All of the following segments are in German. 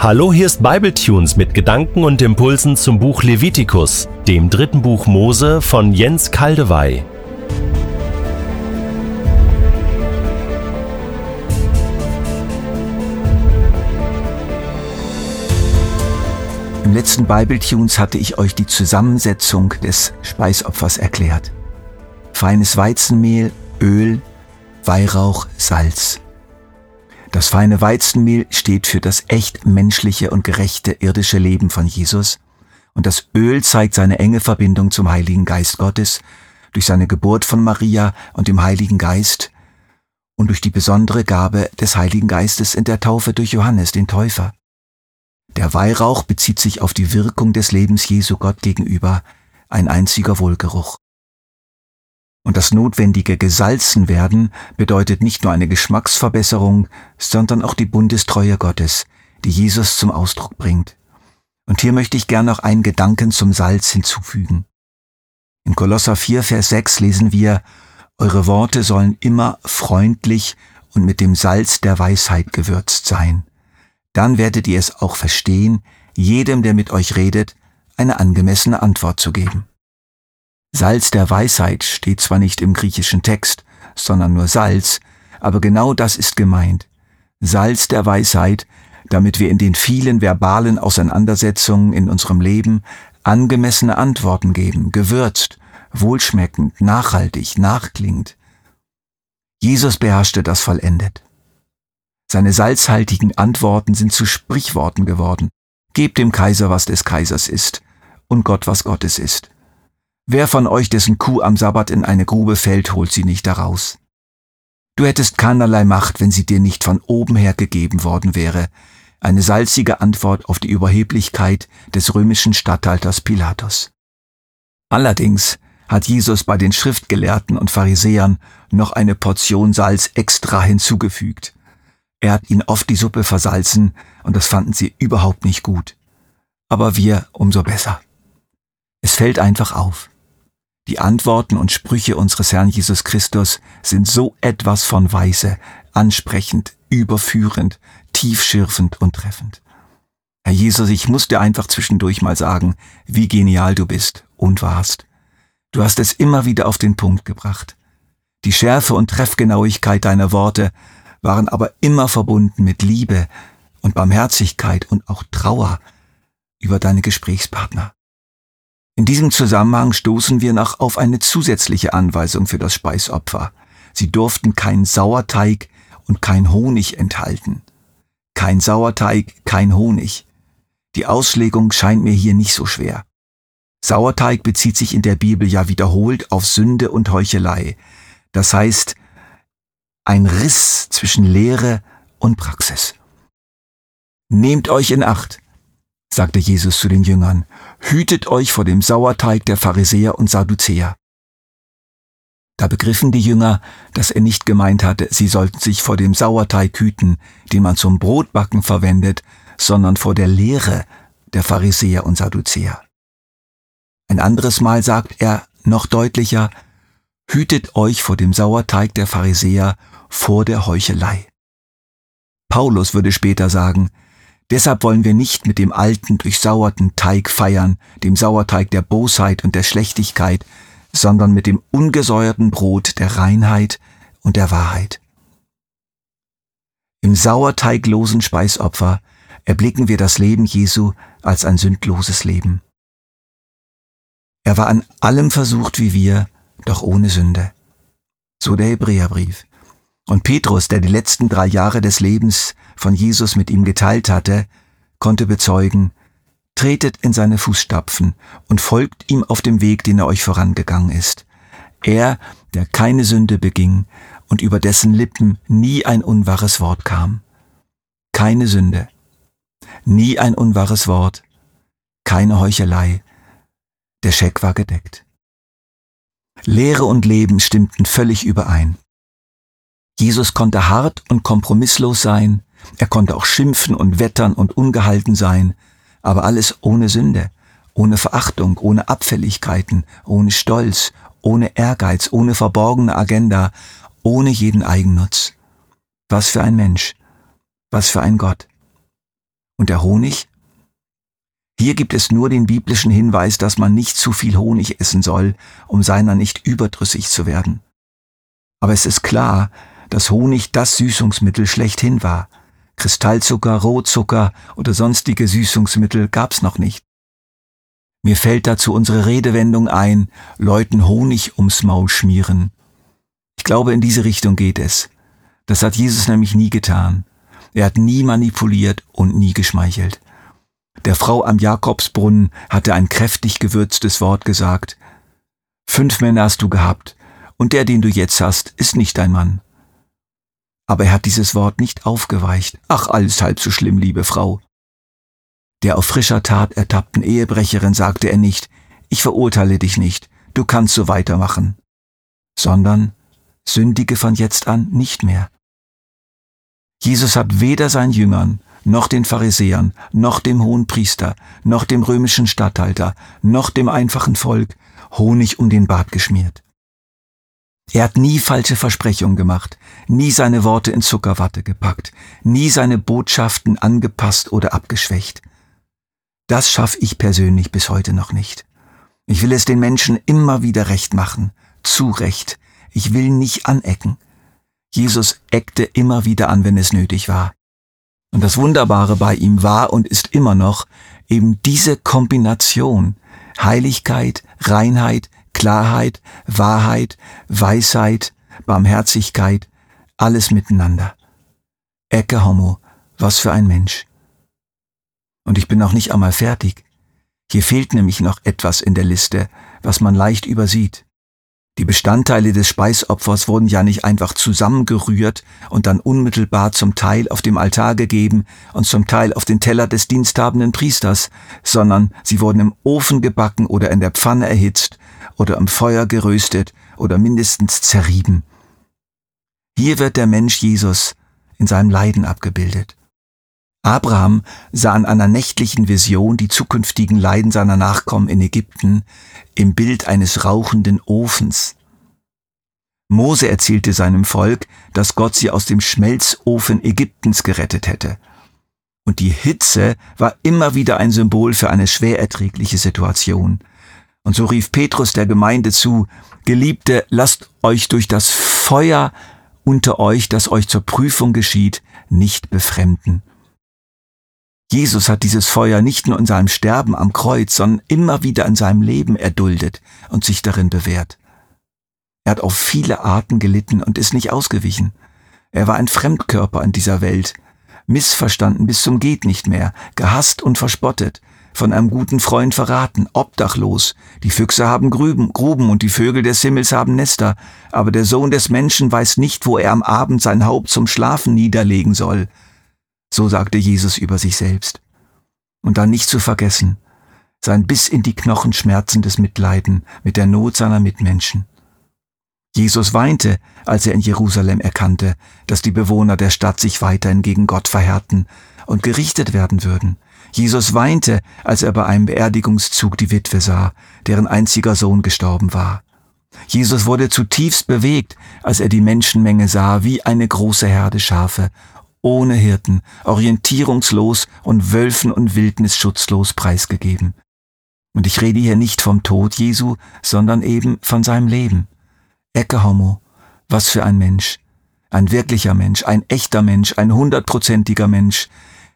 Hallo, hier ist Bibletunes mit Gedanken und Impulsen zum Buch Levitikus, dem dritten Buch Mose von Jens Kaldewey. Im letzten Bibletunes hatte ich euch die Zusammensetzung des Speisopfers erklärt. Feines Weizenmehl, Öl, Weihrauch, Salz. Das feine Weizenmehl steht für das echt menschliche und gerechte irdische Leben von Jesus und das Öl zeigt seine enge Verbindung zum Heiligen Geist Gottes durch seine Geburt von Maria und dem Heiligen Geist und durch die besondere Gabe des Heiligen Geistes in der Taufe durch Johannes den Täufer. Der Weihrauch bezieht sich auf die Wirkung des Lebens Jesu Gott gegenüber, ein einziger Wohlgeruch. Und das notwendige Gesalzenwerden bedeutet nicht nur eine Geschmacksverbesserung, sondern auch die Bundestreue Gottes, die Jesus zum Ausdruck bringt. Und hier möchte ich gern noch einen Gedanken zum Salz hinzufügen. In Kolosser 4, Vers 6 lesen wir, Eure Worte sollen immer freundlich und mit dem Salz der Weisheit gewürzt sein. Dann werdet ihr es auch verstehen, jedem, der mit euch redet, eine angemessene Antwort zu geben. Salz der Weisheit steht zwar nicht im griechischen Text, sondern nur Salz, aber genau das ist gemeint. Salz der Weisheit, damit wir in den vielen verbalen Auseinandersetzungen in unserem Leben angemessene Antworten geben, gewürzt, wohlschmeckend, nachhaltig, nachklingt. Jesus beherrschte das vollendet. Seine salzhaltigen Antworten sind zu Sprichworten geworden. Gebt dem Kaiser, was des Kaisers ist, und Gott, was Gottes ist. Wer von euch, dessen Kuh am Sabbat in eine Grube fällt, holt sie nicht daraus. Du hättest keinerlei Macht, wenn sie dir nicht von oben her gegeben worden wäre. Eine salzige Antwort auf die Überheblichkeit des römischen Statthalters Pilatus. Allerdings hat Jesus bei den Schriftgelehrten und Pharisäern noch eine Portion Salz extra hinzugefügt. Er hat ihnen oft die Suppe versalzen und das fanden sie überhaupt nicht gut. Aber wir umso besser. Es fällt einfach auf. Die Antworten und Sprüche unseres Herrn Jesus Christus sind so etwas von weise, ansprechend, überführend, tiefschürfend und treffend. Herr Jesus, ich muss dir einfach zwischendurch mal sagen, wie genial du bist und warst. Du hast es immer wieder auf den Punkt gebracht. Die Schärfe und Treffgenauigkeit deiner Worte waren aber immer verbunden mit Liebe und Barmherzigkeit und auch Trauer über deine Gesprächspartner. In diesem Zusammenhang stoßen wir noch auf eine zusätzliche Anweisung für das Speisopfer. Sie durften kein Sauerteig und kein Honig enthalten. Kein Sauerteig, kein Honig. Die Auslegung scheint mir hier nicht so schwer. Sauerteig bezieht sich in der Bibel ja wiederholt auf Sünde und Heuchelei. Das heißt, ein Riss zwischen Lehre und Praxis. Nehmt euch in Acht sagte Jesus zu den Jüngern, hütet euch vor dem Sauerteig der Pharisäer und Sadduzäer. Da begriffen die Jünger, dass er nicht gemeint hatte, sie sollten sich vor dem Sauerteig hüten, den man zum Brotbacken verwendet, sondern vor der Lehre der Pharisäer und Sadduzäer. Ein anderes Mal sagt er noch deutlicher, hütet euch vor dem Sauerteig der Pharisäer vor der Heuchelei. Paulus würde später sagen, Deshalb wollen wir nicht mit dem alten, durchsauerten Teig feiern, dem Sauerteig der Bosheit und der Schlechtigkeit, sondern mit dem ungesäuerten Brot der Reinheit und der Wahrheit. Im sauerteiglosen Speisopfer erblicken wir das Leben Jesu als ein sündloses Leben. Er war an allem versucht wie wir, doch ohne Sünde. So der Hebräerbrief. Und Petrus, der die letzten drei Jahre des Lebens von Jesus mit ihm geteilt hatte, konnte bezeugen, tretet in seine Fußstapfen und folgt ihm auf dem Weg, den er euch vorangegangen ist. Er, der keine Sünde beging und über dessen Lippen nie ein unwahres Wort kam. Keine Sünde, nie ein unwahres Wort, keine Heuchelei. Der Scheck war gedeckt. Lehre und Leben stimmten völlig überein. Jesus konnte hart und kompromisslos sein, er konnte auch schimpfen und wettern und ungehalten sein, aber alles ohne Sünde, ohne Verachtung, ohne Abfälligkeiten, ohne Stolz, ohne Ehrgeiz, ohne verborgene Agenda, ohne jeden Eigennutz. Was für ein Mensch, was für ein Gott. Und der Honig? Hier gibt es nur den biblischen Hinweis, dass man nicht zu viel Honig essen soll, um seiner nicht überdrüssig zu werden. Aber es ist klar, dass Honig das Süßungsmittel schlechthin war. Kristallzucker, Rohzucker oder sonstige Süßungsmittel gab's noch nicht. Mir fällt dazu unsere Redewendung ein, Leuten Honig ums Maul schmieren. Ich glaube, in diese Richtung geht es. Das hat Jesus nämlich nie getan. Er hat nie manipuliert und nie geschmeichelt. Der Frau am Jakobsbrunnen hatte ein kräftig gewürztes Wort gesagt. Fünf Männer hast du gehabt, und der, den du jetzt hast, ist nicht dein Mann. Aber er hat dieses Wort nicht aufgeweicht. Ach, alles halb so schlimm, liebe Frau. Der auf frischer Tat ertappten Ehebrecherin sagte er nicht, ich verurteile dich nicht, du kannst so weitermachen, sondern sündige von jetzt an nicht mehr. Jesus hat weder seinen Jüngern, noch den Pharisäern, noch dem hohen Priester, noch dem römischen Statthalter, noch dem einfachen Volk Honig um den Bart geschmiert. Er hat nie falsche Versprechungen gemacht, nie seine Worte in Zuckerwatte gepackt, nie seine Botschaften angepasst oder abgeschwächt. Das schaffe ich persönlich bis heute noch nicht. Ich will es den Menschen immer wieder recht machen, zu Recht. Ich will nicht anecken. Jesus eckte immer wieder an, wenn es nötig war. Und das Wunderbare bei ihm war und ist immer noch eben diese Kombination Heiligkeit, Reinheit, Klarheit, Wahrheit, Weisheit, Barmherzigkeit, alles miteinander. Ecke Homo, was für ein Mensch. Und ich bin noch nicht einmal fertig. Hier fehlt nämlich noch etwas in der Liste, was man leicht übersieht. Die Bestandteile des Speisopfers wurden ja nicht einfach zusammengerührt und dann unmittelbar zum Teil auf dem Altar gegeben und zum Teil auf den Teller des diensthabenden Priesters, sondern sie wurden im Ofen gebacken oder in der Pfanne erhitzt oder im Feuer geröstet oder mindestens zerrieben. Hier wird der Mensch Jesus in seinem Leiden abgebildet. Abraham sah in einer nächtlichen Vision die zukünftigen Leiden seiner Nachkommen in Ägypten im Bild eines rauchenden Ofens. Mose erzählte seinem Volk, dass Gott sie aus dem Schmelzofen Ägyptens gerettet hätte. Und die Hitze war immer wieder ein Symbol für eine schwer erträgliche Situation. Und so rief Petrus der Gemeinde zu, Geliebte, lasst euch durch das Feuer unter euch, das euch zur Prüfung geschieht, nicht befremden. Jesus hat dieses Feuer nicht nur in seinem Sterben am Kreuz, sondern immer wieder in seinem Leben erduldet und sich darin bewährt. Er hat auf viele Arten gelitten und ist nicht ausgewichen. Er war ein Fremdkörper in dieser Welt, missverstanden bis zum geht nicht mehr, gehasst und verspottet, von einem guten Freund verraten, obdachlos. Die Füchse haben Gruben, Gruben und die Vögel des Himmels haben Nester, aber der Sohn des Menschen weiß nicht, wo er am Abend sein Haupt zum Schlafen niederlegen soll. So sagte Jesus über sich selbst. Und dann nicht zu vergessen, sein bis in die Knochen schmerzendes Mitleiden mit der Not seiner Mitmenschen. Jesus weinte, als er in Jerusalem erkannte, dass die Bewohner der Stadt sich weiterhin gegen Gott verhärten und gerichtet werden würden. Jesus weinte, als er bei einem Beerdigungszug die Witwe sah, deren einziger Sohn gestorben war. Jesus wurde zutiefst bewegt, als er die Menschenmenge sah wie eine große Herde Schafe ohne Hirten, orientierungslos und Wölfen und Wildnis schutzlos preisgegeben. Und ich rede hier nicht vom Tod Jesu, sondern eben von seinem Leben. Ecke Homo, was für ein Mensch. Ein wirklicher Mensch, ein echter Mensch, ein hundertprozentiger Mensch,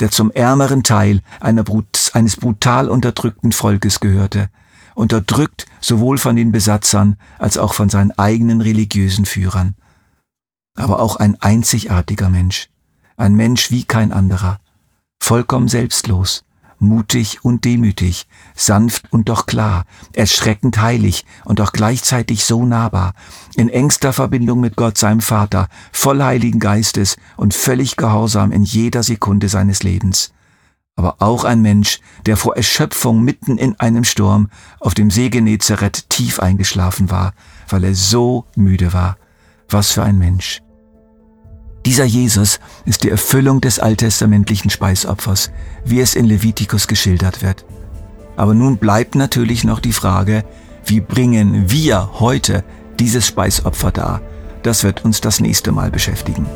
der zum ärmeren Teil Brut eines brutal unterdrückten Volkes gehörte, unterdrückt sowohl von den Besatzern als auch von seinen eigenen religiösen Führern. Aber auch ein einzigartiger Mensch, ein Mensch wie kein anderer, vollkommen selbstlos, mutig und demütig, sanft und doch klar, erschreckend heilig und auch gleichzeitig so nahbar, in engster Verbindung mit Gott seinem Vater, voll Heiligen Geistes und völlig gehorsam in jeder Sekunde seines Lebens. Aber auch ein Mensch, der vor Erschöpfung mitten in einem Sturm auf dem See Genezareth tief eingeschlafen war, weil er so müde war. Was für ein Mensch. Dieser Jesus ist die Erfüllung des alttestamentlichen Speisopfers, wie es in Levitikus geschildert wird. Aber nun bleibt natürlich noch die Frage, wie bringen wir heute dieses Speisopfer dar? Das wird uns das nächste Mal beschäftigen.